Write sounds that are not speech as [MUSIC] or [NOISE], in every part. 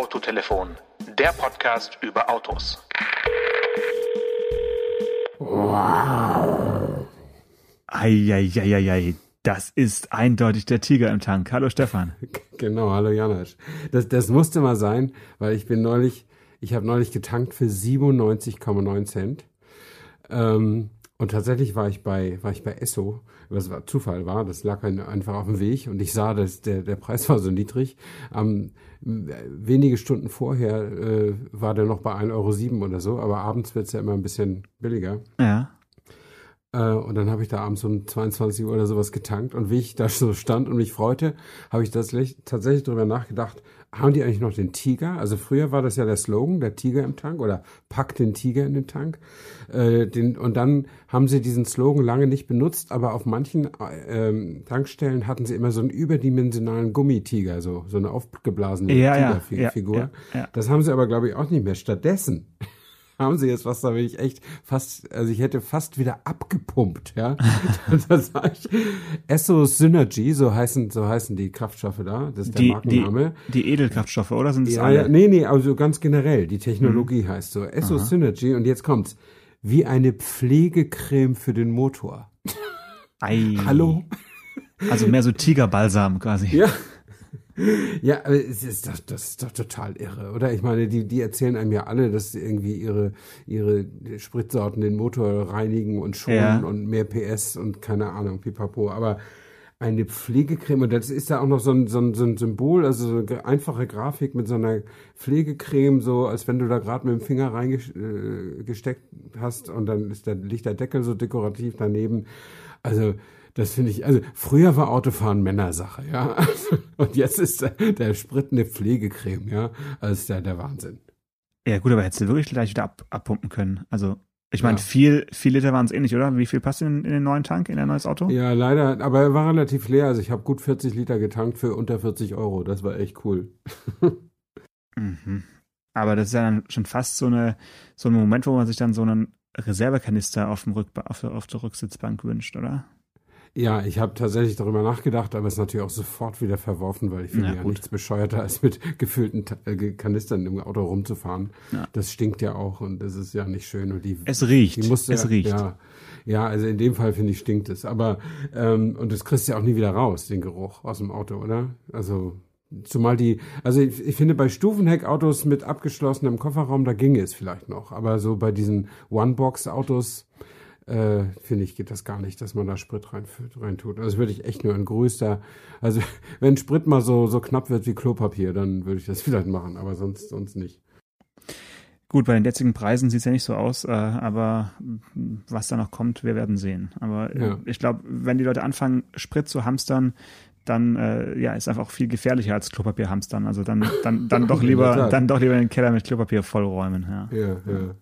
Autotelefon, der Podcast über Autos. Wow. Eieieiei, das ist eindeutig der Tiger im Tank. Hallo Stefan. Genau, hallo Janosch. Das, das musste mal sein, weil ich bin neulich, ich habe neulich getankt für 97,9 Cent. Ähm, und tatsächlich war ich bei, war ich bei Esso, was Zufall war, das lag einfach auf dem Weg und ich sah, dass der, der Preis [LAUGHS] war so niedrig. Ähm, wenige Stunden vorher äh, war der noch bei 1,07 Euro oder so, aber abends wird's ja immer ein bisschen billiger. Ja. Äh, und dann habe ich da abends um 22 Uhr oder sowas getankt und wie ich da so stand und mich freute, habe ich tatsächlich darüber nachgedacht, haben die eigentlich noch den Tiger? Also früher war das ja der Slogan, der Tiger im Tank oder pack den Tiger in den Tank. Äh, den, und dann haben sie diesen Slogan lange nicht benutzt, aber auf manchen äh, Tankstellen hatten sie immer so einen überdimensionalen Gummitiger, so, so eine aufgeblasene ja, Tigerfigur. Ja, ja, das haben sie aber, glaube ich, auch nicht mehr. Stattdessen haben sie jetzt was, da bin ich echt fast, also ich hätte fast wieder abgepumpt, ja. da sag ich, Esso Synergy, so heißen, so heißen die Kraftstoffe da, das ist der die, Markenname. Die, die Edelkraftstoffe, oder sind es ja, alle? Nee, nee, also ganz generell, die Technologie mhm. heißt so. Esso Aha. Synergy und jetzt kommt's. Wie eine Pflegecreme für den Motor. Ei. Hallo? Also mehr so Tigerbalsam quasi. Ja, ja, aber es ist doch, das ist doch total irre, oder? Ich meine, die, die erzählen einem ja alle, dass irgendwie ihre, ihre Spritsorten den Motor reinigen und schonen ja. und mehr PS und keine Ahnung, pipapo. Aber eine Pflegecreme, und das ist ja auch noch so ein, so ein, so ein Symbol, also so eine einfache Grafik mit so einer Pflegecreme, so als wenn du da gerade mit dem Finger reingesteckt äh, hast und dann ist der, liegt der Deckel so dekorativ daneben. Also, das finde ich, also früher war Autofahren Männersache, ja. [LAUGHS] Und jetzt ist der, der Sprit eine Pflegecreme, ja. Also ist der, der Wahnsinn. Ja, gut, aber hättest du wirklich gleich wieder ab, abpumpen können. Also, ich meine, ja. viel, viel Liter waren es eh nicht, oder? Wie viel passt in, in den neuen Tank, in ein neues Auto? Ja, leider, aber er war relativ leer. Also ich habe gut 40 Liter getankt für unter 40 Euro. Das war echt cool. [LAUGHS] mhm. Aber das ist ja dann schon fast so eine, so ein Moment, wo man sich dann so einen Reservekanister auf, dem Rück, auf, auf der Rücksitzbank wünscht, oder? Ja, ich habe tatsächlich darüber nachgedacht, aber es natürlich auch sofort wieder verworfen, weil ich finde ja, ja nichts bescheuerter, als mit gefüllten äh, Kanistern im Auto rumzufahren. Ja. Das stinkt ja auch und das ist ja nicht schön. Und die, es riecht. Die musste, es riecht. Ja, ja, also in dem Fall finde ich stinkt es. Aber ähm, und das kriegst du ja auch nie wieder raus, den Geruch aus dem Auto, oder? Also Zumal die, also ich, ich, finde bei Stufenheckautos mit abgeschlossenem Kofferraum, da ginge es vielleicht noch. Aber so bei diesen One-Box-Autos, äh, finde ich, geht das gar nicht, dass man da Sprit rein, rein tut. Also würde ich echt nur in größter, also [LAUGHS] wenn Sprit mal so, so knapp wird wie Klopapier, dann würde ich das [LAUGHS] vielleicht machen, aber sonst, sonst nicht. Gut, bei den jetzigen Preisen sieht es ja nicht so aus, äh, aber was da noch kommt, wir werden sehen. Aber äh, ja. ich glaube, wenn die Leute anfangen, Sprit zu hamstern, dann äh, ja, ist einfach auch viel gefährlicher als Klopapier hamstern. Also dann, dann, dann [LAUGHS] doch lieber, dann doch lieber den Keller mit Klopapier vollräumen. Ja, ja. ja.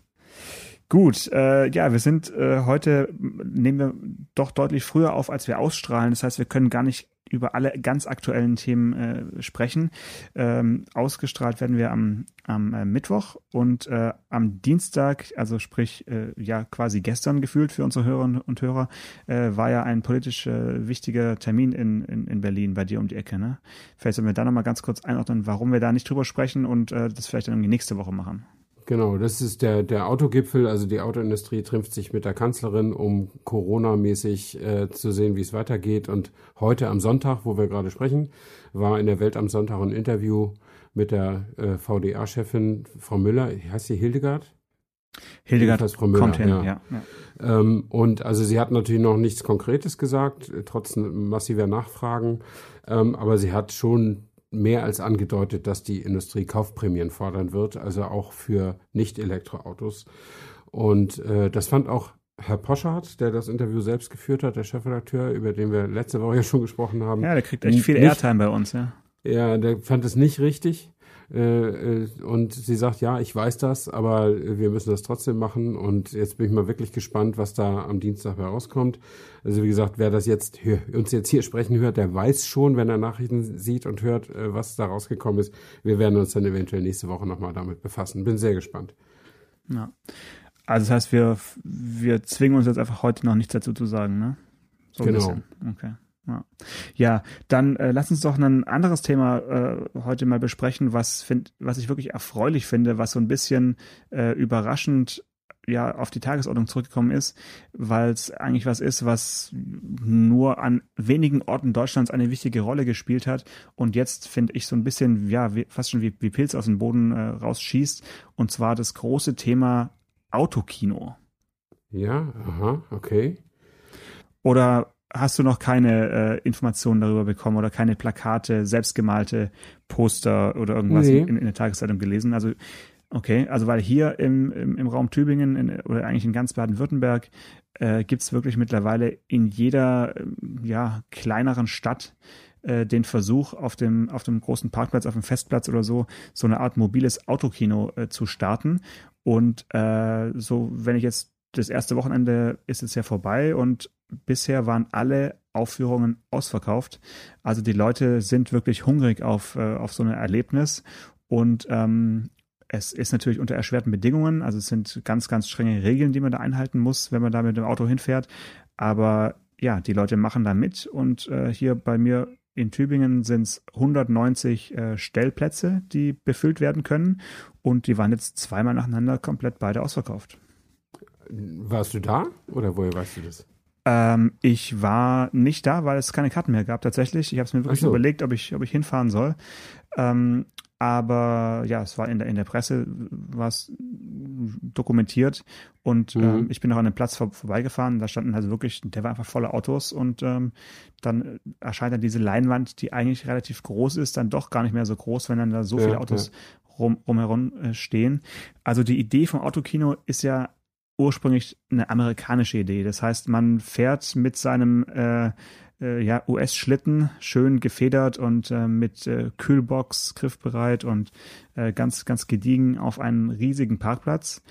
Gut, äh, ja, wir sind äh, heute, nehmen wir doch deutlich früher auf, als wir ausstrahlen. Das heißt, wir können gar nicht über alle ganz aktuellen Themen äh, sprechen. Ähm, ausgestrahlt werden wir am, am äh, Mittwoch und äh, am Dienstag, also sprich äh, ja quasi gestern gefühlt für unsere Hörerinnen und Hörer, äh, war ja ein politisch äh, wichtiger Termin in, in, in Berlin bei dir um die Ecke. Ne? Vielleicht sollen wir da nochmal ganz kurz einordnen, warum wir da nicht drüber sprechen und äh, das vielleicht dann irgendwie nächste Woche machen. Genau, das ist der, der Autogipfel. Also die Autoindustrie trifft sich mit der Kanzlerin, um Corona-mäßig äh, zu sehen, wie es weitergeht. Und heute am Sonntag, wo wir gerade sprechen, war in der Welt am Sonntag ein Interview mit der äh, VDA-Chefin Frau Müller. Heißt sie Hildegard? Hildegard Frau Müller, kommt hin, ja. ja, ja. Ähm, und also sie hat natürlich noch nichts Konkretes gesagt, trotz massiver Nachfragen. Ähm, aber sie hat schon mehr als angedeutet, dass die Industrie Kaufprämien fordern wird, also auch für Nicht-Elektroautos. Und äh, das fand auch Herr Poschardt, der das Interview selbst geführt hat, der Chefredakteur, über den wir letzte Woche ja schon gesprochen haben. Ja, der kriegt echt viel Airtime bei uns, ja. Ja, der fand es nicht richtig. Äh, äh, und sie sagt, ja, ich weiß das, aber wir müssen das trotzdem machen. Und jetzt bin ich mal wirklich gespannt, was da am Dienstag herauskommt. Also wie gesagt, wer das jetzt uns jetzt hier sprechen hört, der weiß schon, wenn er Nachrichten sieht und hört, äh, was da rausgekommen ist. Wir werden uns dann eventuell nächste Woche nochmal damit befassen. Bin sehr gespannt. Ja. Also das heißt, wir, wir zwingen uns jetzt einfach heute noch nichts dazu zu sagen, ne? So genau. Okay. Ja, ja dann äh, lass uns doch ein anderes Thema äh, heute mal besprechen, was, find, was ich wirklich erfreulich finde, was so ein bisschen äh, überraschend ja auf die Tagesordnung zurückgekommen ist, weil es eigentlich was ist, was nur an wenigen Orten Deutschlands eine wichtige Rolle gespielt hat und jetzt finde ich so ein bisschen ja wie, fast schon wie, wie Pilz aus dem Boden äh, rausschießt und zwar das große Thema Autokino. Ja, aha, okay. Oder hast du noch keine äh, Informationen darüber bekommen oder keine Plakate, selbstgemalte Poster oder irgendwas nee. in, in der Tageszeitung gelesen? Also Okay, also weil hier im, im, im Raum Tübingen in, oder eigentlich in ganz Baden-Württemberg äh, gibt es wirklich mittlerweile in jeder ja, kleineren Stadt äh, den Versuch, auf dem, auf dem großen Parkplatz, auf dem Festplatz oder so, so eine Art mobiles Autokino äh, zu starten. Und äh, so, wenn ich jetzt das erste Wochenende ist jetzt ja vorbei und bisher waren alle Aufführungen ausverkauft. Also die Leute sind wirklich hungrig auf, äh, auf so ein Erlebnis und ähm, es ist natürlich unter erschwerten Bedingungen, also es sind ganz, ganz strenge Regeln, die man da einhalten muss, wenn man da mit dem Auto hinfährt. Aber ja, die Leute machen da mit und äh, hier bei mir in Tübingen sind es 190 äh, Stellplätze, die befüllt werden können und die waren jetzt zweimal nacheinander komplett beide ausverkauft. Warst du da oder woher weißt du das? Ähm, ich war nicht da, weil es keine Karten mehr gab tatsächlich. Ich habe es mir wirklich so. überlegt, ob ich, ob ich hinfahren soll. Ähm, aber ja, es war in der, in der Presse was dokumentiert und mhm. ähm, ich bin auch an dem Platz vor, vorbeigefahren. Da standen also wirklich, der war einfach voller Autos und ähm, dann erscheint dann diese Leinwand, die eigentlich relativ groß ist, dann doch gar nicht mehr so groß, wenn dann da so ja, viele Autos ja. rum, rumherum äh, stehen. Also die Idee vom Autokino ist ja ursprünglich eine amerikanische Idee. Das heißt, man fährt mit seinem äh, äh, ja, US-Schlitten, schön gefedert und äh, mit äh, Kühlbox griffbereit und äh, ganz, ganz gediegen auf einen riesigen Parkplatz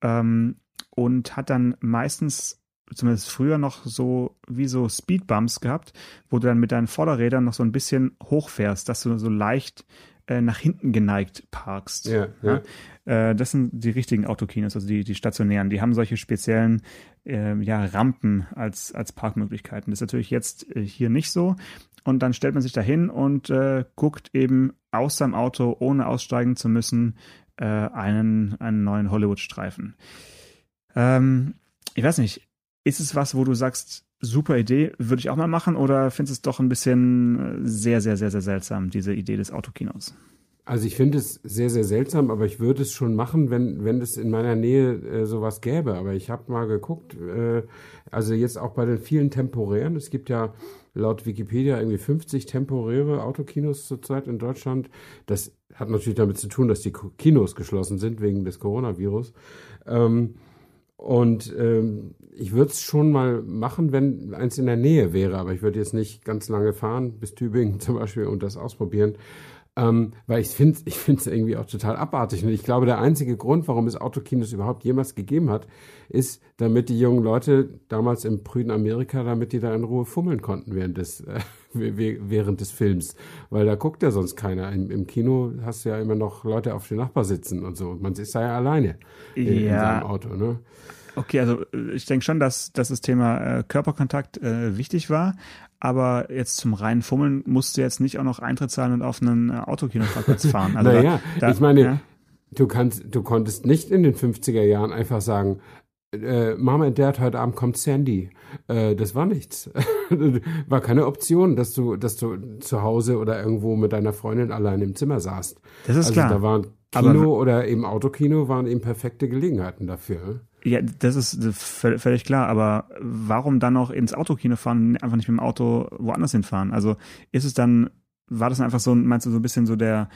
ähm, und hat dann meistens zumindest früher noch so wie so Speedbumps gehabt, wo du dann mit deinen Vorderrädern noch so ein bisschen hochfährst, dass du so leicht äh, nach hinten geneigt parkst. Ja, ja. Äh, das sind die richtigen Autokinos, also die, die stationären. Die haben solche speziellen äh, ja, Rampen als, als Parkmöglichkeiten. Das ist natürlich jetzt äh, hier nicht so. Und dann stellt man sich da hin und äh, guckt eben aus seinem Auto, ohne aussteigen zu müssen, äh, einen, einen neuen Hollywood-Streifen. Ähm, ich weiß nicht, ist es was, wo du sagst, super Idee, würde ich auch mal machen, oder findest du es doch ein bisschen äh, sehr, sehr, sehr, sehr seltsam, diese Idee des Autokinos? Also ich finde es sehr, sehr seltsam, aber ich würde es schon machen, wenn, wenn es in meiner Nähe äh, sowas gäbe. Aber ich habe mal geguckt, äh, also jetzt auch bei den vielen temporären, es gibt ja laut Wikipedia irgendwie 50 temporäre Autokinos zurzeit in Deutschland. Das hat natürlich damit zu tun, dass die Kinos geschlossen sind wegen des Coronavirus. Ähm, und ähm, ich würde es schon mal machen, wenn eins in der Nähe wäre, aber ich würde jetzt nicht ganz lange fahren, bis Tübingen [LAUGHS] zum Beispiel, und das ausprobieren. Ähm, weil ich finde ich finde es irgendwie auch total abartig. Und ich glaube, der einzige Grund, warum es Autokinos überhaupt jemals gegeben hat, ist, damit die jungen Leute damals im prüden Amerika, damit die da in Ruhe fummeln konnten während des, äh, [LAUGHS] während des Films. Weil da guckt ja sonst keiner. Im, Im, Kino hast du ja immer noch Leute auf dem Nachbar sitzen und so. Man ist da ja alleine in, ja. in seinem Auto. Ne? Okay, also äh, ich denke schon, dass, dass das Thema äh, Körperkontakt äh, wichtig war, aber jetzt zum reinen Fummeln musst du jetzt nicht auch noch Eintritt zahlen und auf einen äh, Autokinoparkplatz [LAUGHS] fahren. Also naja, da, da, ich meine, ja. du kannst, du konntest nicht in den 50er Jahren einfach sagen, äh, Mama und Dad, heute Abend kommt Sandy. Äh, das war nichts. [LAUGHS] war keine Option, dass du, dass du zu Hause oder irgendwo mit deiner Freundin allein im Zimmer saßt. Das ist also klar. Da waren Kino Aber, oder eben Autokino waren eben perfekte Gelegenheiten dafür. Ja, das ist völlig klar, aber warum dann noch ins Autokino fahren, einfach nicht mit dem Auto woanders hinfahren? Also ist es dann, war das einfach so, meinst du, so ein bisschen so der,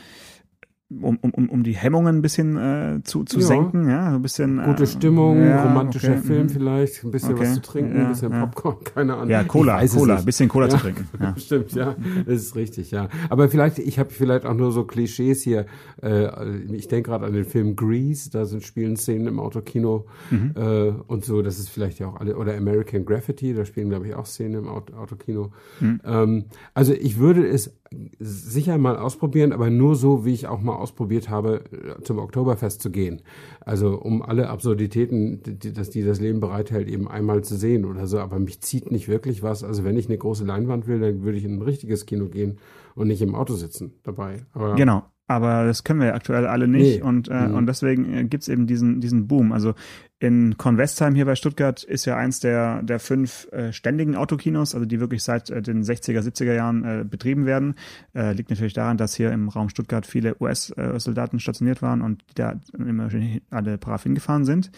um, um, um die Hemmungen ein bisschen äh, zu, zu ja. senken, ja, so ein bisschen. Gute äh, Stimmung, ja, romantischer okay. Film mhm. vielleicht, ein bisschen okay. was zu trinken, ja, ein bisschen Popcorn, [LAUGHS] keine Ahnung. Ja, Cola, Cola, ein bisschen Cola zu trinken. [LAUGHS] Ja. Stimmt, ja, das ist richtig, ja. Aber vielleicht, ich habe vielleicht auch nur so Klischees hier. Äh, ich denke gerade an den Film Grease, da sind spielen Szenen im Autokino mhm. äh, und so. Das ist vielleicht ja auch alle oder American Graffiti, da spielen glaube ich auch Szenen im Auto, Autokino. Mhm. Ähm, also ich würde es sicher mal ausprobieren, aber nur so, wie ich auch mal ausprobiert habe, äh, zum Oktoberfest zu gehen. Also um alle Absurditäten, die, dass die das Leben bereithält, eben einmal zu sehen oder so. Aber mich zieht nicht wirklich was. Also wenn ich eine große Leinwand will, dann würde ich in ein richtiges Kino gehen und nicht im Auto sitzen dabei. Aber genau. Aber das können wir aktuell alle nicht nee. und, äh, mhm. und deswegen äh, gibt's eben diesen, diesen Boom. Also in Convestheim hier bei Stuttgart ist ja eins der, der fünf äh, ständigen Autokinos, also die wirklich seit äh, den 60er, 70er Jahren äh, betrieben werden. Äh, liegt natürlich daran, dass hier im Raum Stuttgart viele US-Soldaten stationiert waren und die da immer alle brav hingefahren sind.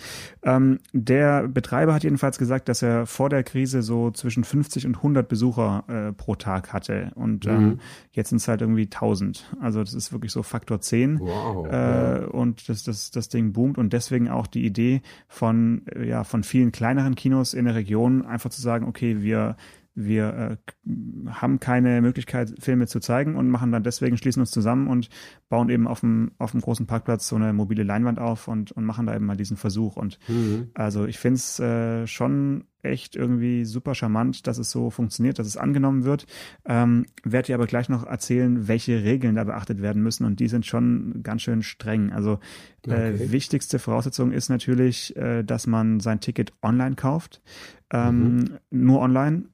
Ähm, der Betreiber hat jedenfalls gesagt, dass er vor der Krise so zwischen 50 und 100 Besucher äh, pro Tag hatte und ähm, mhm. jetzt sind es halt irgendwie 1000. Also das ist wirklich so Faktor 10 wow, äh, und das, das, das Ding boomt und deswegen auch die Idee, von, äh, ja, von vielen kleineren Kinos in der Region einfach zu sagen, okay, wir wir äh, haben keine Möglichkeit, Filme zu zeigen und machen dann deswegen, schließen uns zusammen und bauen eben auf dem, auf dem großen Parkplatz so eine mobile Leinwand auf und, und machen da eben mal diesen Versuch. Und mhm. also ich finde es äh, schon echt irgendwie super charmant, dass es so funktioniert, dass es angenommen wird. Ähm, werde dir aber gleich noch erzählen, welche Regeln da beachtet werden müssen und die sind schon ganz schön streng. Also äh, okay. wichtigste Voraussetzung ist natürlich, äh, dass man sein Ticket online kauft. Ähm, mhm. Nur online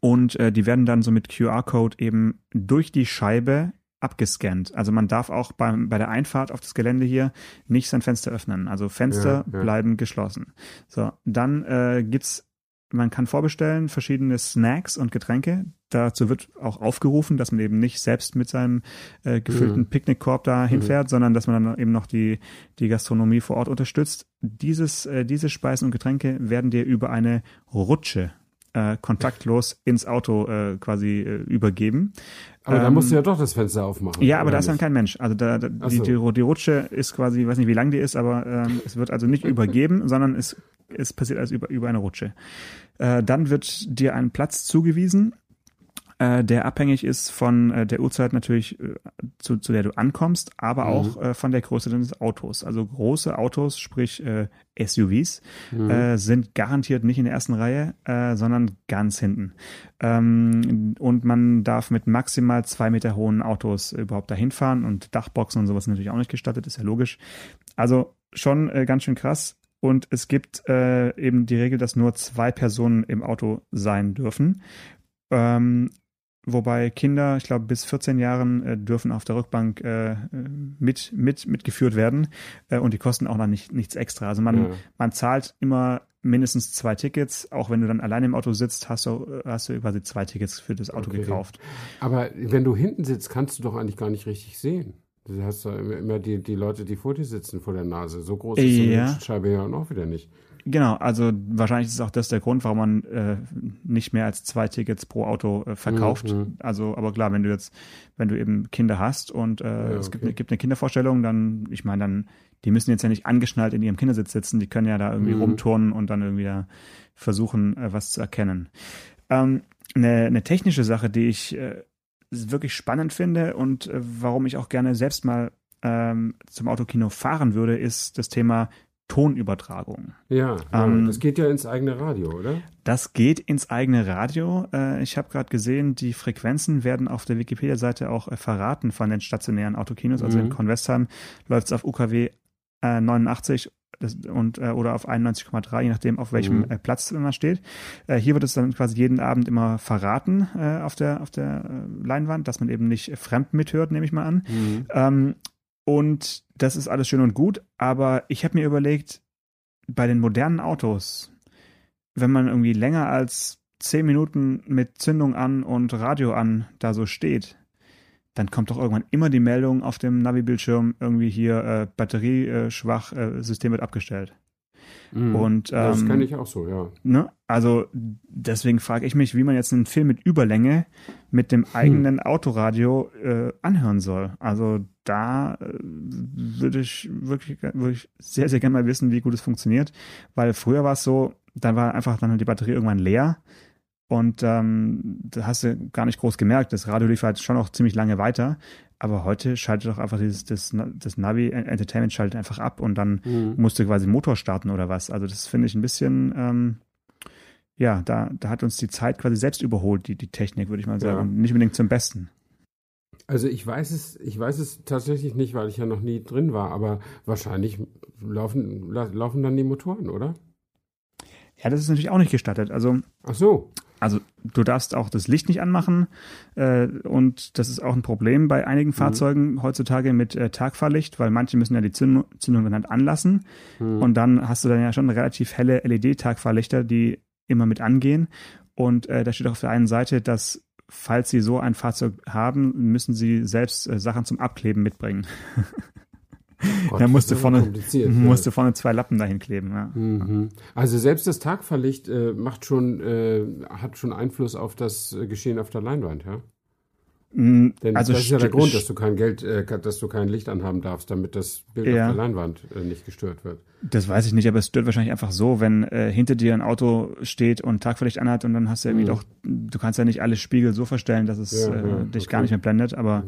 und äh, die werden dann so mit QR-Code eben durch die Scheibe abgescannt. Also man darf auch beim, bei der Einfahrt auf das Gelände hier nicht sein Fenster öffnen. Also Fenster ja, ja. bleiben geschlossen. So, dann äh, gibt's man kann vorbestellen verschiedene Snacks und Getränke. Dazu wird auch aufgerufen, dass man eben nicht selbst mit seinem äh, gefüllten mhm. Picknickkorb da hinfährt, mhm. sondern dass man dann eben noch die, die Gastronomie vor Ort unterstützt. Dieses, äh, diese Speisen und Getränke werden dir über eine Rutsche äh, kontaktlos ins Auto äh, quasi äh, übergeben. Aber ähm, da musst du ja doch das Fenster aufmachen. Ja, aber da ist dann kein Mensch. Also da, da die, so. die, die, Rutsche ist quasi, ich weiß nicht, wie lang die ist, aber ähm, es wird also nicht übergeben, [LAUGHS] sondern es, es passiert alles über, über eine Rutsche. Äh, dann wird dir ein Platz zugewiesen äh, der abhängig ist von äh, der Uhrzeit natürlich, äh, zu, zu der du ankommst, aber mhm. auch äh, von der Größe deines Autos. Also große Autos, sprich äh, SUVs, mhm. äh, sind garantiert nicht in der ersten Reihe, äh, sondern ganz hinten. Ähm, und man darf mit maximal zwei Meter hohen Autos überhaupt dahin fahren und Dachboxen und sowas natürlich auch nicht gestattet, ist ja logisch. Also schon äh, ganz schön krass. Und es gibt äh, eben die Regel, dass nur zwei Personen im Auto sein dürfen. Ähm, Wobei Kinder, ich glaube, bis 14 Jahren äh, dürfen auf der Rückbank äh, mit, mit, mitgeführt werden äh, und die kosten auch noch nicht, nichts extra. Also man, ja. man zahlt immer mindestens zwei Tickets. Auch wenn du dann allein im Auto sitzt, hast du, hast du quasi zwei Tickets für das Auto okay. gekauft. Aber wenn du hinten sitzt, kannst du doch eigentlich gar nicht richtig sehen. Du hast doch immer die, die Leute, die vor dir sitzen, vor der Nase. So groß ist ja. die Scheibe ja auch wieder nicht. Genau, also wahrscheinlich ist auch das der Grund, warum man äh, nicht mehr als zwei Tickets pro Auto äh, verkauft. Mhm. Also, aber klar, wenn du jetzt, wenn du eben Kinder hast und äh, ja, es gibt, gibt eine Kindervorstellung, dann, ich meine, dann, die müssen jetzt ja nicht angeschnallt in ihrem Kindersitz sitzen, die können ja da irgendwie mhm. rumturnen und dann irgendwie da versuchen, äh, was zu erkennen. Ähm, eine, eine technische Sache, die ich äh, wirklich spannend finde und äh, warum ich auch gerne selbst mal ähm, zum Autokino fahren würde, ist das Thema Tonübertragung. Ja, ähm, das geht ja ins eigene Radio, oder? Das geht ins eigene Radio. Äh, ich habe gerade gesehen, die Frequenzen werden auf der Wikipedia-Seite auch äh, verraten von den stationären Autokinos. Also mhm. in Convestheim läuft es auf UKW äh, 89 das, und äh, oder auf 91,3, je nachdem auf welchem mhm. äh, Platz man steht. Äh, hier wird es dann quasi jeden Abend immer verraten äh, auf der auf der äh, Leinwand, dass man eben nicht fremd mithört, nehme ich mal an. Mhm. Und das ist alles schön und gut, aber ich habe mir überlegt, bei den modernen Autos, wenn man irgendwie länger als zehn Minuten mit Zündung an und Radio an da so steht, dann kommt doch irgendwann immer die Meldung auf dem Navi-Bildschirm irgendwie hier äh, batterieschwach, äh, System wird abgestellt. Mhm. Und, ähm, das kenne ich auch so, ja. Ne? Also deswegen frage ich mich, wie man jetzt einen Film mit Überlänge mit dem hm. eigenen hm. Autoradio äh, anhören soll. Also da äh, würde ich wirklich würde ich sehr, sehr gerne mal wissen, wie gut es funktioniert. Weil früher war es so, dann war einfach dann die Batterie irgendwann leer. Und ähm, da hast du gar nicht groß gemerkt. Das Radio lief halt schon noch ziemlich lange weiter. Aber heute schaltet doch einfach dieses, das, das Navi Entertainment schaltet einfach ab und dann mhm. musst du quasi Motor starten oder was. Also das finde ich ein bisschen, ähm, ja, da, da hat uns die Zeit quasi selbst überholt, die, die Technik, würde ich mal sagen. Ja. Und nicht unbedingt zum Besten. Also ich weiß es, ich weiß es tatsächlich nicht, weil ich ja noch nie drin war, aber wahrscheinlich laufen, laufen dann die Motoren, oder? Ja, das ist natürlich auch nicht gestattet. Also, Ach so. Also du darfst auch das Licht nicht anmachen äh, und das ist auch ein Problem bei einigen mhm. Fahrzeugen heutzutage mit äh, Tagfahrlicht, weil manche müssen ja die Zündung, Zündung dann halt anlassen mhm. und dann hast du dann ja schon relativ helle LED-Tagfahrlichter, die immer mit angehen und äh, da steht auch auf der einen Seite, dass falls sie so ein Fahrzeug haben, müssen sie selbst äh, Sachen zum Abkleben mitbringen. [LAUGHS] Gott, da musste vorne, [LAUGHS] musste vorne zwei Lappen dahin kleben. Ja. Mhm. Also selbst das Tagverlicht äh, macht schon, äh, hat schon Einfluss auf das äh, Geschehen auf der Leinwand, ja? Mm, Denn also das ist ja der Grund, dass du kein Geld, äh, dass du kein Licht anhaben darfst, damit das Bild ja. auf der Leinwand äh, nicht gestört wird. Das weiß ich nicht, aber es stört wahrscheinlich einfach so, wenn äh, hinter dir ein Auto steht und Tagverlicht anhat und dann hast du irgendwie mhm. doch, du kannst ja nicht alle Spiegel so verstellen, dass es dich okay. gar nicht mehr blendet, aber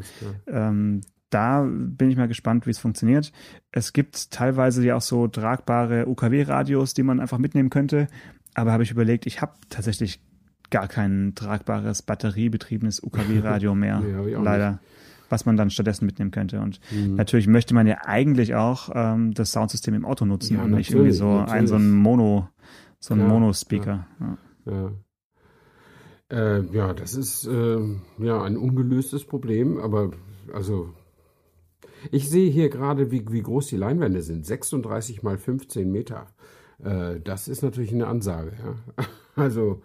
ähm, da bin ich mal gespannt, wie es funktioniert. Es gibt teilweise ja auch so tragbare UKW-Radios, die man einfach mitnehmen könnte. Aber habe ich überlegt, ich habe tatsächlich gar kein tragbares batteriebetriebenes UKW-Radio [LAUGHS] mehr, ja, leider. Nicht. Was man dann stattdessen mitnehmen könnte. Und mhm. natürlich möchte man ja eigentlich auch ähm, das Soundsystem im Auto nutzen ja, und nicht irgendwie so ein so ein Mono, so ein ja, Mono-Speaker. Ja. Äh, ja, das ist äh, ja ein ungelöstes Problem, aber also ich sehe hier gerade, wie, wie groß die Leinwände sind. 36 mal 15 Meter. Äh, das ist natürlich eine Ansage. Ja? [LAUGHS] Also,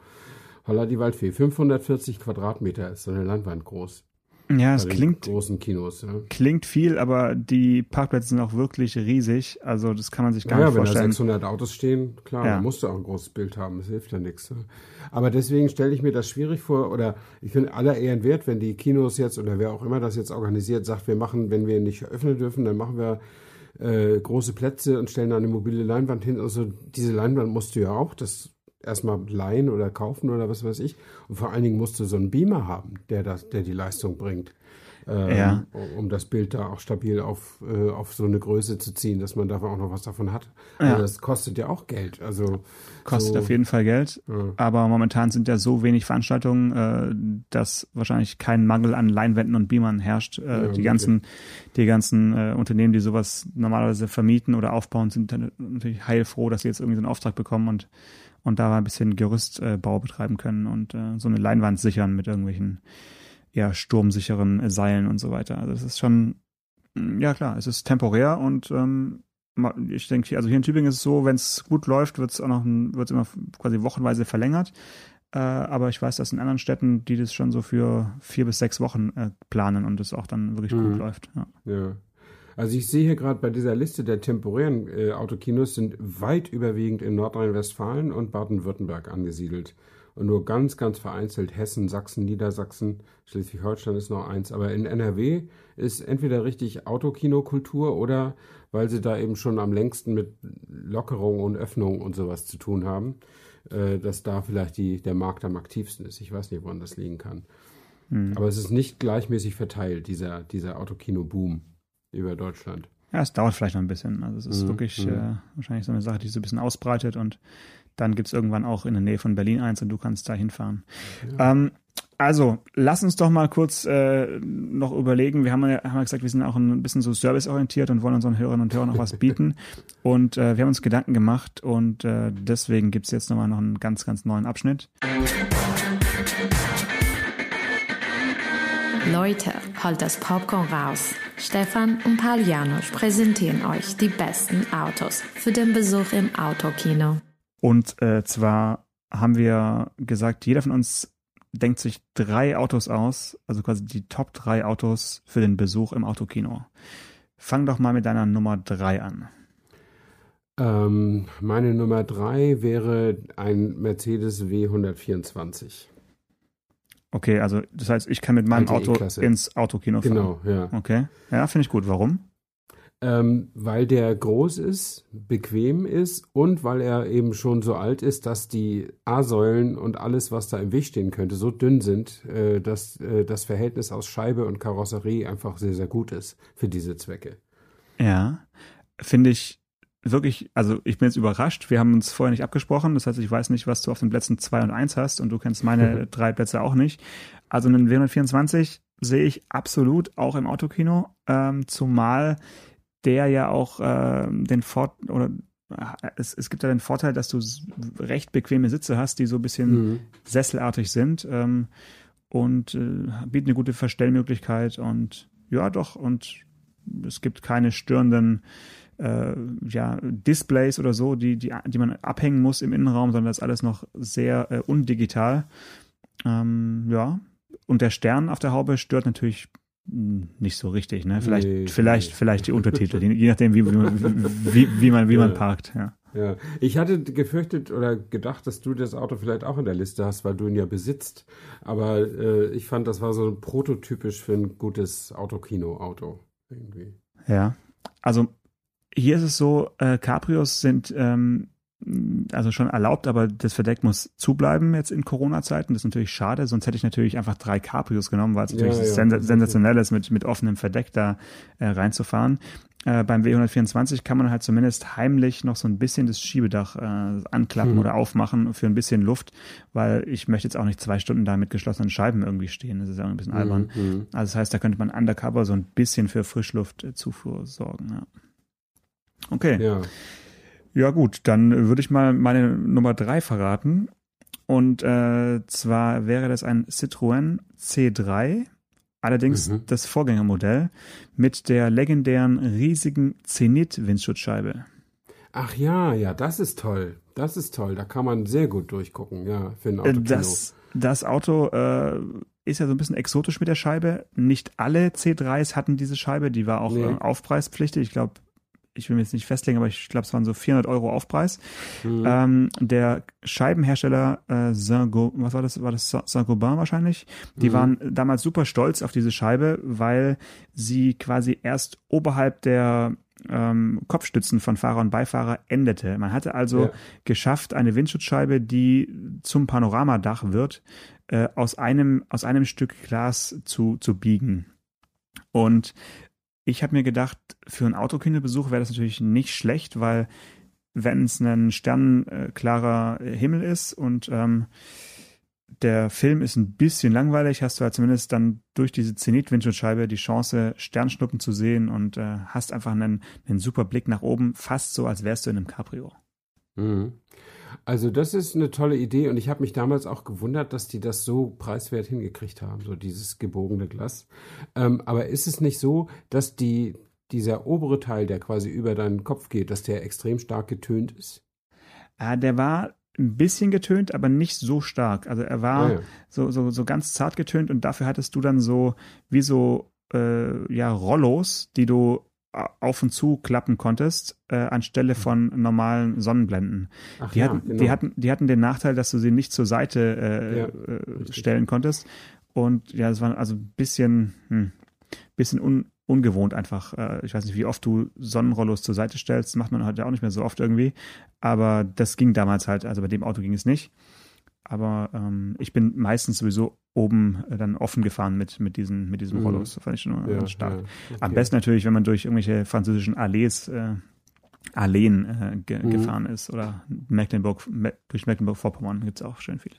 holla die Waldfee. 540 Quadratmeter ist so eine Leinwand groß. Ja, es klingt großen Kinos. Ja. Klingt viel, aber die Parkplätze sind auch wirklich riesig. Also das kann man sich gar ja, nicht vorstellen. Ja, wenn da 600 Autos stehen, klar, ja. musst du auch ein großes Bild haben. Das hilft ja nichts. Aber deswegen stelle ich mir das schwierig vor, oder ich finde aller Ehren wert, wenn die Kinos jetzt oder wer auch immer das jetzt organisiert, sagt, wir machen, wenn wir nicht öffnen dürfen, dann machen wir äh, große Plätze und stellen da eine mobile Leinwand hin. Also diese Leinwand musst du ja auch, das erstmal leihen oder kaufen oder was weiß ich. Und vor allen Dingen musst du so einen Beamer haben, der, das, der die Leistung bringt. Ähm, ja. um das Bild da auch stabil auf, äh, auf so eine Größe zu ziehen, dass man da auch noch was davon hat. Ja. Also das kostet ja auch Geld. Also kostet so, auf jeden Fall Geld. Ja. Aber momentan sind ja so wenig Veranstaltungen, äh, dass wahrscheinlich kein Mangel an Leinwänden und Beamern herrscht. Äh, die ganzen, die ganzen äh, Unternehmen, die sowas normalerweise vermieten oder aufbauen, sind dann natürlich heilfroh, dass sie jetzt irgendwie so einen Auftrag bekommen und und da ein bisschen Gerüstbau äh, betreiben können und äh, so eine Leinwand sichern mit irgendwelchen ja, sturmsicheren äh, Seilen und so weiter. Also es ist schon, mm, ja klar, es ist temporär und ähm, ich denke, also hier in Tübingen ist es so, wenn es gut läuft, wird es auch noch, wird es immer quasi wochenweise verlängert. Äh, aber ich weiß, dass in anderen Städten, die das schon so für vier bis sechs Wochen äh, planen und es auch dann wirklich mhm. gut läuft. Ja. ja. Also ich sehe hier gerade bei dieser Liste der temporären äh, Autokinos sind weit überwiegend in Nordrhein-Westfalen und Baden-Württemberg angesiedelt. Und nur ganz, ganz vereinzelt Hessen, Sachsen, Niedersachsen, Schleswig-Holstein ist noch eins. Aber in NRW ist entweder richtig Autokinokultur oder weil sie da eben schon am längsten mit Lockerung und Öffnung und sowas zu tun haben, äh, dass da vielleicht die, der Markt am aktivsten ist. Ich weiß nicht, woran das liegen kann. Hm. Aber es ist nicht gleichmäßig verteilt, dieser, dieser Autokino-Boom über Deutschland. Ja, es dauert vielleicht noch ein bisschen. Also es ist mhm. wirklich mhm. äh, wahrscheinlich so eine Sache, die sich so ein bisschen ausbreitet und dann gibt es irgendwann auch in der Nähe von Berlin eins und du kannst da hinfahren. Ja. Ähm, also, lass uns doch mal kurz äh, noch überlegen. Wir haben ja, haben ja gesagt, wir sind auch ein bisschen so serviceorientiert und wollen unseren Hörerinnen und Hörern noch was bieten. [LAUGHS] und äh, wir haben uns Gedanken gemacht und äh, deswegen gibt es jetzt nochmal noch einen ganz, ganz neuen Abschnitt. Leute, holt das Popcorn raus. Stefan und Palianosch präsentieren euch die besten Autos für den Besuch im Autokino. Und äh, zwar haben wir gesagt, jeder von uns denkt sich drei Autos aus, also quasi die Top drei Autos für den Besuch im Autokino. Fang doch mal mit deiner Nummer drei an. Ähm, meine Nummer drei wäre ein Mercedes W124. Okay, also das heißt, ich kann mit meinem Auto ins Autokino fahren. Genau, ja. Okay. Ja, finde ich gut. Warum? Ähm, weil der groß ist, bequem ist und weil er eben schon so alt ist, dass die A-Säulen und alles, was da im Weg stehen könnte, so dünn sind, äh, dass äh, das Verhältnis aus Scheibe und Karosserie einfach sehr, sehr gut ist für diese Zwecke. Ja, finde ich wirklich, also ich bin jetzt überrascht. Wir haben uns vorher nicht abgesprochen. Das heißt, ich weiß nicht, was du auf den Plätzen zwei und eins hast und du kennst meine [LAUGHS] drei Plätze auch nicht. Also einen W124 sehe ich absolut auch im Autokino, ähm, zumal der ja auch ähm, den Fort oder äh, es, es gibt ja den Vorteil, dass du recht bequeme Sitze hast, die so ein bisschen mhm. sesselartig sind ähm, und äh, bieten eine gute Verstellmöglichkeit und ja doch und es gibt keine störenden äh, ja, Displays oder so, die, die, die man abhängen muss im Innenraum, sondern das ist alles noch sehr äh, undigital. Ähm, ja, und der Stern auf der Haube stört natürlich nicht so richtig, ne? Vielleicht, nee, vielleicht, nee. vielleicht die Untertitel, je nachdem, wie, wie, wie, wie man, wie man parkt, ja. Ja, ich hatte gefürchtet oder gedacht, dass du das Auto vielleicht auch in der Liste hast, weil du ihn ja besitzt. Aber äh, ich fand, das war so prototypisch für ein gutes Autokino-Auto irgendwie. Ja, also hier ist es so, äh, Cabrios sind ähm, also schon erlaubt, aber das Verdeck muss zubleiben jetzt in Corona-Zeiten. Das ist natürlich schade, sonst hätte ich natürlich einfach drei Cabrios genommen, weil es natürlich ja, ja, sens sensationell ist, mit, mit offenem Verdeck da äh, reinzufahren. Äh, beim W124 kann man halt zumindest heimlich noch so ein bisschen das Schiebedach äh, anklappen hm. oder aufmachen für ein bisschen Luft, weil ich möchte jetzt auch nicht zwei Stunden da mit geschlossenen Scheiben irgendwie stehen. Das ist ja ein bisschen albern. Hm. Also das heißt, da könnte man undercover so ein bisschen für Frischluftzufuhr sorgen. Ja. Okay. Ja. Ja, gut, dann würde ich mal meine Nummer drei verraten. Und äh, zwar wäre das ein Citroën C3, allerdings mhm. das Vorgängermodell mit der legendären riesigen Zenit-Windschutzscheibe. Ach ja, ja, das ist toll. Das ist toll. Da kann man sehr gut durchgucken, ja, für ein Auto. Das, das Auto äh, ist ja so ein bisschen exotisch mit der Scheibe. Nicht alle C3s hatten diese Scheibe, die war auch nee. äh, aufpreispflichtig. Ich glaube, ich will mir jetzt nicht festlegen, aber ich glaube, es waren so 400 Euro Aufpreis. Mhm. Ähm, der Scheibenhersteller äh, Saint-Gobain, was war das? War das Saint-Gobain wahrscheinlich? Die mhm. waren damals super stolz auf diese Scheibe, weil sie quasi erst oberhalb der ähm, Kopfstützen von Fahrer und Beifahrer endete. Man hatte also ja. geschafft, eine Windschutzscheibe, die zum Panoramadach wird, äh, aus einem aus einem Stück Glas zu zu biegen. Und ich habe mir gedacht, für einen Autokinderbesuch wäre das natürlich nicht schlecht, weil wenn es ein sternklarer Himmel ist und ähm, der Film ist ein bisschen langweilig, hast du halt zumindest dann durch diese Zenit-Windschutzscheibe die Chance, Sternschnuppen zu sehen und äh, hast einfach einen, einen super Blick nach oben, fast so, als wärst du in einem Cabrio. Mhm. Also das ist eine tolle Idee und ich habe mich damals auch gewundert, dass die das so preiswert hingekriegt haben, so dieses gebogene Glas. Ähm, aber ist es nicht so, dass die, dieser obere Teil, der quasi über deinen Kopf geht, dass der extrem stark getönt ist? Ah, der war ein bisschen getönt, aber nicht so stark. Also er war ah, ja. so, so, so ganz zart getönt und dafür hattest du dann so wie so äh, ja Rollos, die du auf und zu klappen konntest, äh, anstelle mhm. von normalen Sonnenblenden. Ach die, ja, hatten, genau. die, hatten, die hatten den Nachteil, dass du sie nicht zur Seite äh, ja, äh, stellen konntest. Und ja, es war also ein bisschen, hm, bisschen un, ungewohnt einfach. Äh, ich weiß nicht, wie oft du Sonnenrollos zur Seite stellst, macht man heute auch nicht mehr so oft irgendwie. Aber das ging damals halt, also bei dem Auto ging es nicht. Aber ähm, ich bin meistens sowieso oben äh, dann offen gefahren mit, mit diesen, mit diesen mhm. Rollos. Das fand ich schon ja, ganz stark. Ja, okay. Am besten natürlich, wenn man durch irgendwelche französischen Allees, äh, Alleen äh, ge mhm. gefahren ist oder Mecklenburg, Me durch Mecklenburg-Vorpommern gibt es auch schön viele.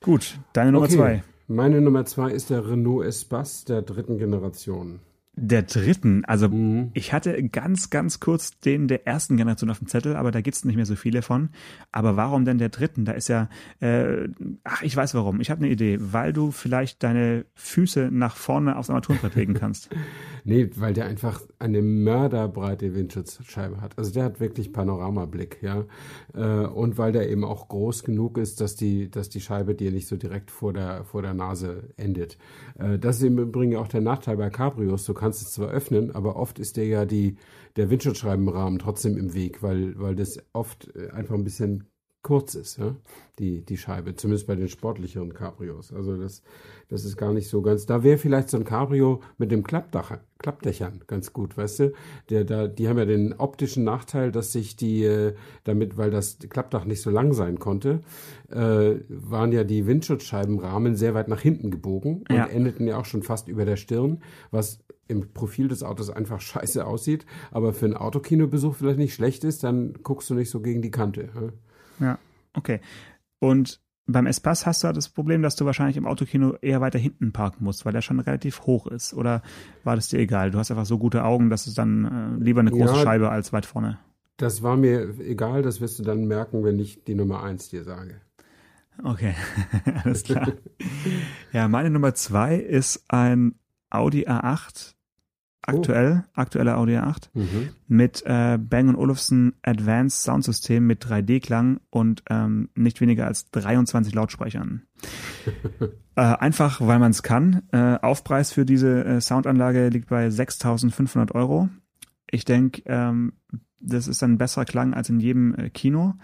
Gut, deine Nummer okay. zwei. Meine Nummer zwei ist der Renault Espace der dritten Generation der dritten. Also mhm. ich hatte ganz, ganz kurz den der ersten Generation auf dem Zettel, aber da gibt's nicht mehr so viele von. Aber warum denn der dritten? Da ist ja, äh, ach, ich weiß warum. Ich habe eine Idee. Weil du vielleicht deine Füße nach vorne aufs Armaturenbrett legen kannst. [LAUGHS] nee, weil der einfach eine mörderbreite Windschutzscheibe hat. Also der hat wirklich Panoramablick, ja. Äh, und weil der eben auch groß genug ist, dass die, dass die Scheibe dir nicht so direkt vor der, vor der Nase endet. Äh, das ist im Übrigen auch der Nachteil bei Cabrios. Du kannst es zwar öffnen, aber oft ist der ja die, der Windschutzscheibenrahmen trotzdem im Weg, weil, weil das oft äh, einfach ein bisschen kurz ist, ja, die, die Scheibe, zumindest bei den sportlicheren Cabrios. Also das, das ist gar nicht so ganz. Da wäre vielleicht so ein Cabrio mit dem Klappdach, Klappdächern ganz gut, weißt du? Der, da, die haben ja den optischen Nachteil, dass sich die, äh, damit, weil das Klappdach nicht so lang sein konnte, äh, waren ja die Windschutzscheibenrahmen sehr weit nach hinten gebogen und ja. endeten ja auch schon fast über der Stirn, was im Profil des Autos einfach [LAUGHS] scheiße aussieht, aber für einen Autokinobesuch vielleicht nicht schlecht ist, dann guckst du nicht so gegen die Kante. Ja, okay. Und beim Espace hast du das Problem, dass du wahrscheinlich im Autokino eher weiter hinten parken musst, weil der schon relativ hoch ist. Oder war das dir egal? Du hast einfach so gute Augen, dass es dann äh, lieber eine große ja, Scheibe als weit vorne. Das war mir egal, das wirst du dann merken, wenn ich die Nummer eins dir sage. Okay, [LAUGHS] alles klar. ja, meine Nummer zwei ist ein Audi A8 aktuell, oh. aktueller Audi A8 mhm. mit äh, Bang Olufsen Advanced Soundsystem mit 3D-Klang und ähm, nicht weniger als 23 Lautsprechern. [LAUGHS] äh, einfach, weil man es kann. Äh, Aufpreis für diese äh, Soundanlage liegt bei 6.500 Euro. Ich denke, ähm, das ist ein besserer Klang als in jedem äh, Kino.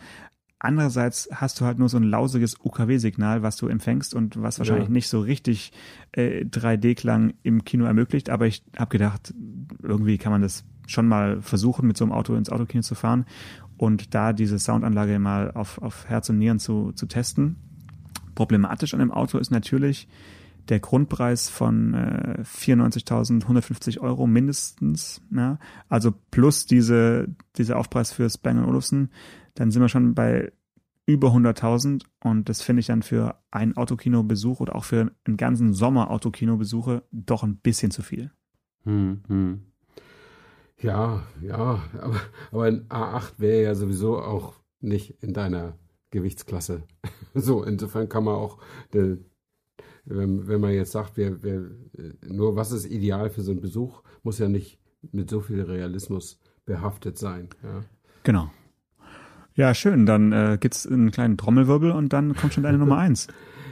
Andererseits hast du halt nur so ein lausiges UKW-Signal, was du empfängst und was wahrscheinlich ja. nicht so richtig äh, 3D-Klang im Kino ermöglicht. Aber ich habe gedacht, irgendwie kann man das schon mal versuchen, mit so einem Auto ins Autokino zu fahren und da diese Soundanlage mal auf, auf Herz und Nieren zu, zu testen. Problematisch an dem Auto ist natürlich der Grundpreis von äh, 94.150 Euro mindestens. Ja? Also plus diese, dieser Aufpreis für Bang Olufsen dann sind wir schon bei über 100.000 und das finde ich dann für einen Autokinobesuch oder auch für einen ganzen Sommer Autokinobesuche doch ein bisschen zu viel. Hm, hm. Ja, ja, aber, aber ein A8 wäre ja sowieso auch nicht in deiner Gewichtsklasse. [LAUGHS] so, insofern kann man auch, wenn, wenn man jetzt sagt, wer, wer, nur was ist ideal für so einen Besuch, muss ja nicht mit so viel Realismus behaftet sein. Ja. Genau. Ja, schön. Dann äh, es einen kleinen Trommelwirbel und dann kommt schon deine Nummer [LAUGHS] eins.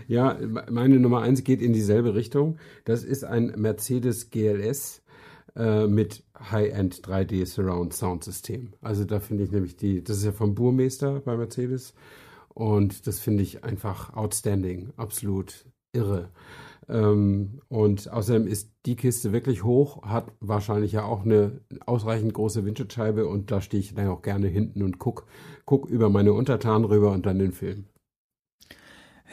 Ja, meine Nummer eins geht in dieselbe Richtung. Das ist ein Mercedes GLS äh, mit High-End 3D Surround Sound System. Also da finde ich nämlich die, das ist ja vom Burmeister bei Mercedes und das finde ich einfach outstanding, absolut irre. Ähm, und außerdem ist die Kiste wirklich hoch, hat wahrscheinlich ja auch eine ausreichend große Windschutzscheibe und da stehe ich dann auch gerne hinten und guck, guck über meine Untertanen rüber und dann den Film.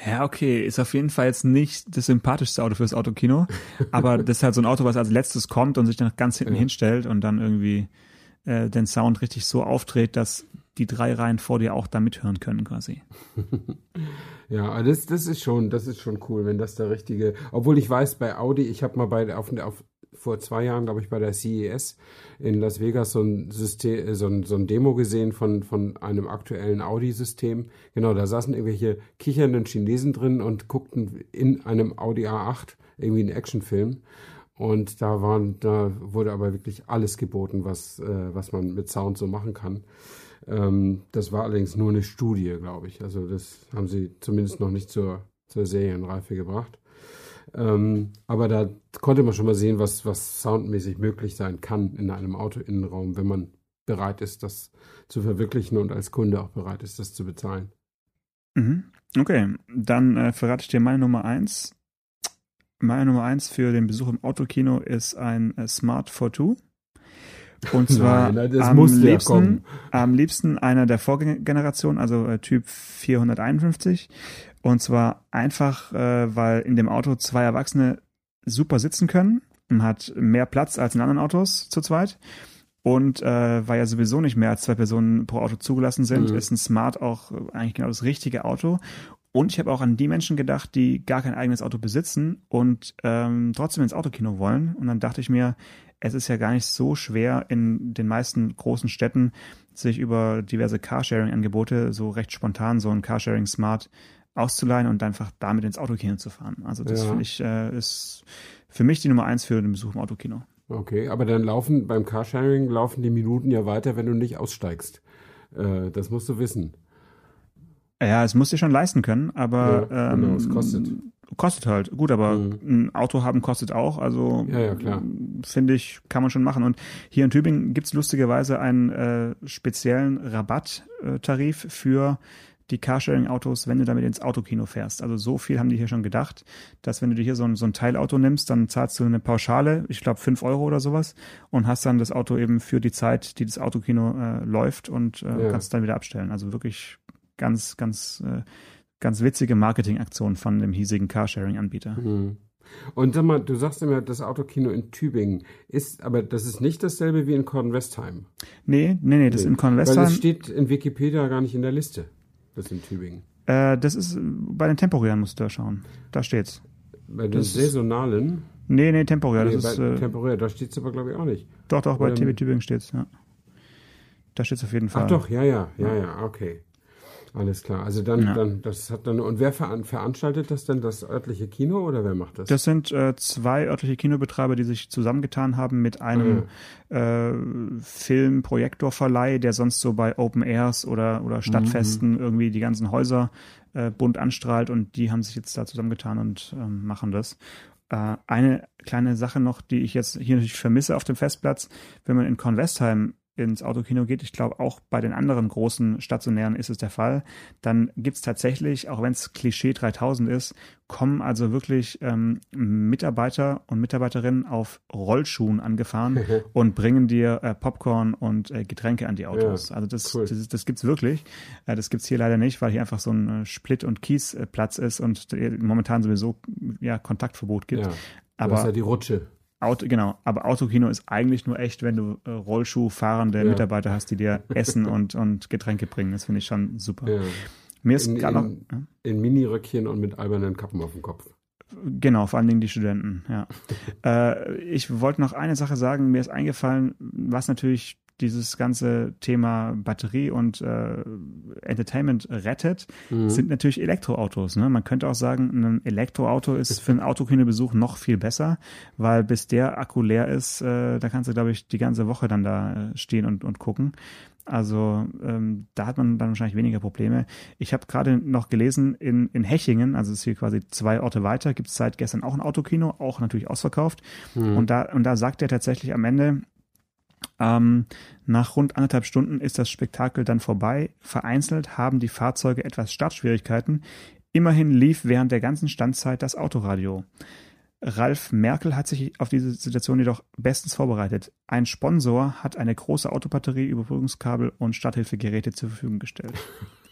Ja, okay, ist auf jeden Fall jetzt nicht das sympathischste Auto fürs Autokino, aber [LAUGHS] das ist halt so ein Auto, was als letztes kommt und sich dann ganz hinten ja. hinstellt und dann irgendwie äh, den Sound richtig so aufdreht, dass die drei Reihen vor dir auch da mithören können quasi. [LAUGHS] ja, das, das ist schon, das ist schon cool, wenn das der richtige, obwohl ich weiß, bei Audi, ich habe mal bei auf, auf vor zwei Jahren, glaube ich, bei der CES in Las Vegas so ein System, so ein, so ein Demo gesehen von, von einem aktuellen Audi-System. Genau, da saßen irgendwelche kichernden Chinesen drin und guckten in einem Audi A8 irgendwie einen Actionfilm. Und da waren, da wurde aber wirklich alles geboten, was, äh, was man mit Sound so machen kann. Ähm, das war allerdings nur eine Studie, glaube ich. Also das haben sie zumindest noch nicht zur, zur Serienreife gebracht. Ähm, aber da konnte man schon mal sehen, was, was soundmäßig möglich sein kann in einem Autoinnenraum, wenn man bereit ist, das zu verwirklichen und als Kunde auch bereit ist, das zu bezahlen. Mhm. Okay, dann äh, verrate ich dir meine Nummer eins. Meine Nummer eins für den Besuch im Autokino ist ein äh, Smart 42. Und zwar Nein, am, liebsten, ja am liebsten einer der Vorgängergeneration, also äh, Typ 451. Und zwar einfach, äh, weil in dem Auto zwei Erwachsene super sitzen können. Man hat mehr Platz als in anderen Autos zu zweit. Und äh, weil ja sowieso nicht mehr als zwei Personen pro Auto zugelassen sind, mhm. ist ein Smart auch eigentlich genau das richtige Auto. Und ich habe auch an die Menschen gedacht, die gar kein eigenes Auto besitzen und ähm, trotzdem ins Autokino wollen. Und dann dachte ich mir, es ist ja gar nicht so schwer in den meisten großen Städten sich über diverse Carsharing-Angebote so recht spontan so ein Carsharing Smart auszuleihen und einfach damit ins Autokino zu fahren. Also das ja. finde ich äh, ist für mich die Nummer eins für den Besuch im Autokino. Okay, aber dann laufen beim Carsharing laufen die Minuten ja weiter, wenn du nicht aussteigst. Äh, das musst du wissen. Ja, es muss dir schon leisten können, aber ja, genau, ähm, es kostet. Kostet halt. Gut, aber mhm. ein Auto haben kostet auch. Also ja, ja, finde ich, kann man schon machen. Und hier in Tübingen gibt's lustigerweise einen äh, speziellen Rabatttarif für die Carsharing-Autos, wenn du damit ins Autokino fährst. Also so viel haben die hier schon gedacht, dass wenn du dir hier so ein, so ein Teilauto nimmst, dann zahlst du eine Pauschale, ich glaube fünf Euro oder sowas, und hast dann das Auto eben für die Zeit, die das Autokino äh, läuft und äh, ja. kannst dann wieder abstellen. Also wirklich ganz, ganz äh, ganz witzige Marketingaktion von dem hiesigen Carsharing-Anbieter. Mhm. Und sag mal, du sagst immer, das Autokino in Tübingen ist, aber das ist nicht dasselbe wie in Kornwestheim. Nee, nee, nee, das nee. in Kornwestheim. Weil das steht in Wikipedia gar nicht in der Liste, das in Tübingen. Äh, das ist bei den temporären musst du da schauen. Da steht's. Bei den das saisonalen? Nee, nee, temporär. Nee, das ist, äh, temporär, da steht es aber, glaube ich, auch nicht. Doch, doch, bei TV Tübingen steht's, ja. Da steht's auf jeden Fall. Ach doch, ja, ja, ja, ja, okay. Alles klar. Also dann, ja. dann, das hat dann, und wer veranstaltet das denn, das örtliche Kino oder wer macht das? Das sind äh, zwei örtliche Kinobetreiber, die sich zusammengetan haben mit einem mhm. äh, Filmprojektorverleih, der sonst so bei Open Airs oder, oder Stadtfesten mhm. irgendwie die ganzen Häuser äh, bunt anstrahlt und die haben sich jetzt da zusammengetan und ähm, machen das. Äh, eine kleine Sache noch, die ich jetzt hier natürlich vermisse auf dem Festplatz, wenn man in Kornwestheim ins Autokino geht, ich glaube auch bei den anderen großen stationären ist es der Fall, dann gibt es tatsächlich, auch wenn es Klischee 3000 ist, kommen also wirklich ähm, Mitarbeiter und Mitarbeiterinnen auf Rollschuhen angefahren [LAUGHS] und bringen dir äh, Popcorn und äh, Getränke an die Autos. Ja, also das, cool. das, das gibt's wirklich. Äh, das gibt's hier leider nicht, weil hier einfach so ein äh, Split- und Kiesplatz ist und äh, momentan sowieso ja Kontaktverbot gibt. Ja, aber ist ja die Rutsche. Auto, genau, aber Autokino ist eigentlich nur echt, wenn du äh, Rollschuhfahrende ja. Mitarbeiter hast, die dir [LAUGHS] Essen und, und Getränke bringen. Das finde ich schon super. Ja. Mir ist gerade noch. Ja? In Mini-Röckchen und mit albernen Kappen auf dem Kopf. Genau, vor allen Dingen die Studenten, ja. [LAUGHS] äh, ich wollte noch eine Sache sagen, mir ist eingefallen, was natürlich dieses ganze Thema Batterie und äh, Entertainment rettet, mhm. sind natürlich Elektroautos. Ne? Man könnte auch sagen, ein Elektroauto ist [LAUGHS] für einen Autokinobesuch noch viel besser, weil bis der Akku leer ist, äh, da kannst du, glaube ich, die ganze Woche dann da äh, stehen und, und gucken. Also ähm, da hat man dann wahrscheinlich weniger Probleme. Ich habe gerade noch gelesen, in, in Hechingen, also es ist hier quasi zwei Orte weiter, gibt es seit gestern auch ein Autokino, auch natürlich ausverkauft. Mhm. Und, da, und da sagt er tatsächlich am Ende, ähm, nach rund anderthalb Stunden ist das Spektakel dann vorbei. Vereinzelt haben die Fahrzeuge etwas Startschwierigkeiten. Immerhin lief während der ganzen Standzeit das Autoradio. Ralf Merkel hat sich auf diese Situation jedoch bestens vorbereitet. Ein Sponsor hat eine große Autobatterie, Überbrückungskabel und Starthilfegeräte zur Verfügung gestellt. [LAUGHS]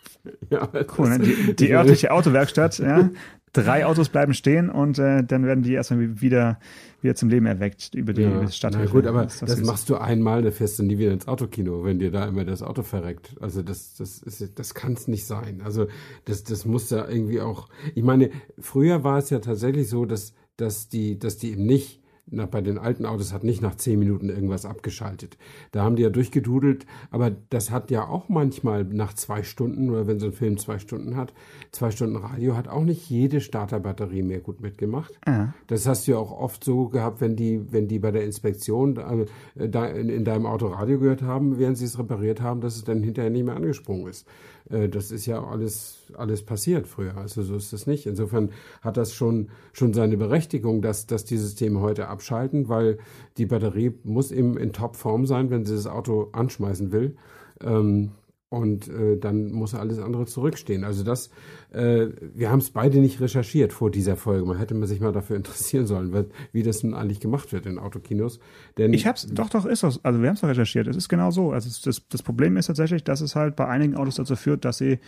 Ja, cool, ne? die, die örtliche Autowerkstatt, ja. Drei Autos bleiben stehen und äh, dann werden die erstmal wieder, wieder zum Leben erweckt über die, ja, über Stadt. Na gut, aber das, das, das machst du einmal, da fährst du nie wieder ins Autokino, wenn dir da immer das Auto verreckt. Also das, das ist, das kann es nicht sein. Also das, das muss ja irgendwie auch. Ich meine, früher war es ja tatsächlich so, dass, dass die, dass die eben nicht nach, bei den alten Autos hat nicht nach zehn Minuten irgendwas abgeschaltet. Da haben die ja durchgedudelt, aber das hat ja auch manchmal nach zwei Stunden oder wenn so ein Film zwei Stunden hat, zwei Stunden Radio hat auch nicht jede Starterbatterie mehr gut mitgemacht. Ja. Das hast du ja auch oft so gehabt, wenn die, wenn die bei der Inspektion äh, in deinem Auto Radio gehört haben, während sie es repariert haben, dass es dann hinterher nicht mehr angesprungen ist. Äh, das ist ja alles, alles passiert früher. Also so ist das nicht. Insofern hat das schon, schon seine Berechtigung, dass, dass die Systeme heute abschalten, weil die Batterie muss eben in Topform sein, wenn sie das Auto anschmeißen will. Ähm, und äh, dann muss alles andere zurückstehen. Also das, äh, wir haben es beide nicht recherchiert vor dieser Folge. Man hätte man sich mal dafür interessieren sollen, wie das nun eigentlich gemacht wird in Autokinos. Denn ich hab's, doch, doch, ist das. Also wir haben es recherchiert. Es ist genau so. Also das, das Problem ist tatsächlich, dass es halt bei einigen Autos dazu führt, dass sie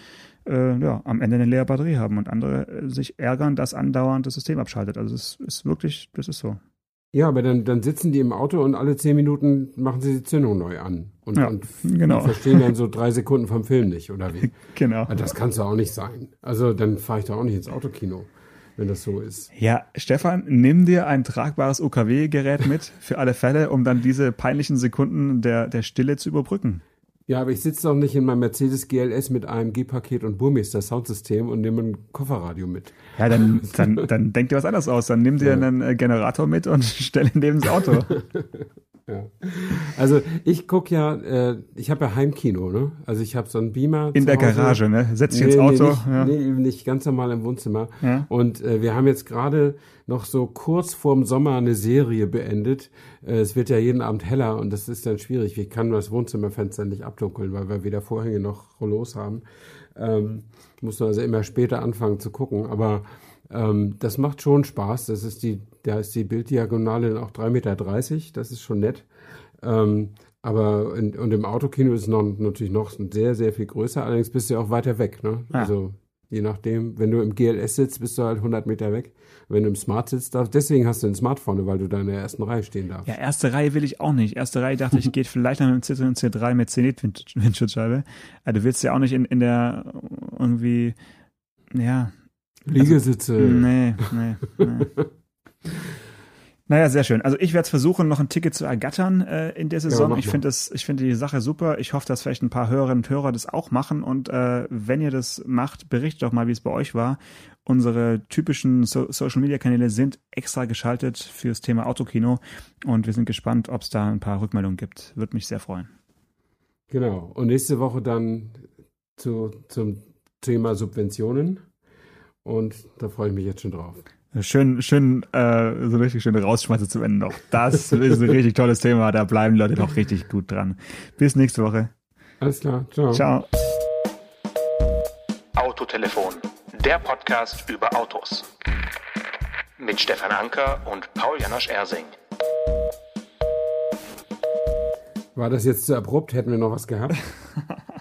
äh, ja, am Ende eine leere Batterie haben und andere äh, sich ärgern, dass andauernd das System abschaltet. Also es ist wirklich, das ist so. Ja, aber dann, dann sitzen die im Auto und alle zehn Minuten machen sie die Zündung neu an. Und, ja, und genau. verstehen dann so drei Sekunden vom Film nicht, oder wie? [LAUGHS] Genau. Das kann es auch nicht sein. Also dann fahre ich da auch nicht ins Autokino, wenn das so ist. Ja, Stefan, nimm dir ein tragbares UKW-Gerät mit für alle Fälle, um dann diese peinlichen Sekunden der, der Stille zu überbrücken. Ja, aber ich sitze doch nicht in meinem Mercedes GLS mit AMG-Paket und Burmeister Soundsystem und nehme ein Kofferradio mit. Ja, dann, [LAUGHS] dann, dann denk dir was anderes aus. Dann nimm dir ja. einen äh, Generator mit und [LAUGHS] stell ihn neben das Auto. Ja. Also ich guck ja, äh, ich habe ja Heimkino, ne? Also ich habe so einen Beamer. In der Garage, ne? Setz dich nee, ins Auto. Nee, nicht, ja. nee, nicht ganz normal im Wohnzimmer. Ja. Und äh, wir haben jetzt gerade noch so kurz vorm Sommer eine Serie beendet. Äh, es wird ja jeden Abend heller und das ist dann schwierig. Ich kann das Wohnzimmerfenster nicht abdunkeln, weil wir weder Vorhänge noch Rollos haben. Ähm, muss also immer später anfangen zu gucken. Aber ähm, das macht schon Spaß. Das ist die, da ist die Bilddiagonale auch 3,30 Meter. Das ist schon nett. Ähm, aber in, und im Autokino ist es noch, natürlich noch sehr, sehr viel größer. Allerdings bist du ja auch weiter weg. Ne? Ja. Also je nachdem, wenn du im GLS sitzt, bist du halt 100 Meter weg wenn du im Smart sitzt, darfst. Deswegen hast du ein Smart vorne, weil du da in der ersten Reihe stehen darfst. Ja, erste Reihe will ich auch nicht. Erste Reihe dachte ich, [LAUGHS] geht vielleicht noch mit dem C3 und C3 mit Zenit-Windschutzscheibe. Also du willst ja auch nicht in, in der irgendwie Ja. Liegesitze. Also, nee, nee, nee. [LAUGHS] Naja, sehr schön. Also ich werde versuchen, noch ein Ticket zu ergattern äh, in der Saison. Ja, ich finde das, ich finde die Sache super. Ich hoffe, dass vielleicht ein paar Hörerinnen und Hörer das auch machen. Und äh, wenn ihr das macht, berichtet doch mal, wie es bei euch war. Unsere typischen so Social Media Kanäle sind extra geschaltet fürs Thema Autokino und wir sind gespannt, ob es da ein paar Rückmeldungen gibt. Würde mich sehr freuen. Genau. Und nächste Woche dann zu, zum Thema Subventionen. Und da freue ich mich jetzt schon drauf. Schön, schön, äh, so richtig schöne Rausschmeiße zum Ende noch. Das [LAUGHS] ist ein richtig tolles Thema. Da bleiben Leute noch richtig gut dran. Bis nächste Woche. Alles klar. Ciao. Ciao. Autotelefon, der Podcast über Autos. Mit Stefan Anker und Paul Janosch Ersing. War das jetzt zu abrupt? Hätten wir noch was gehabt? [LAUGHS]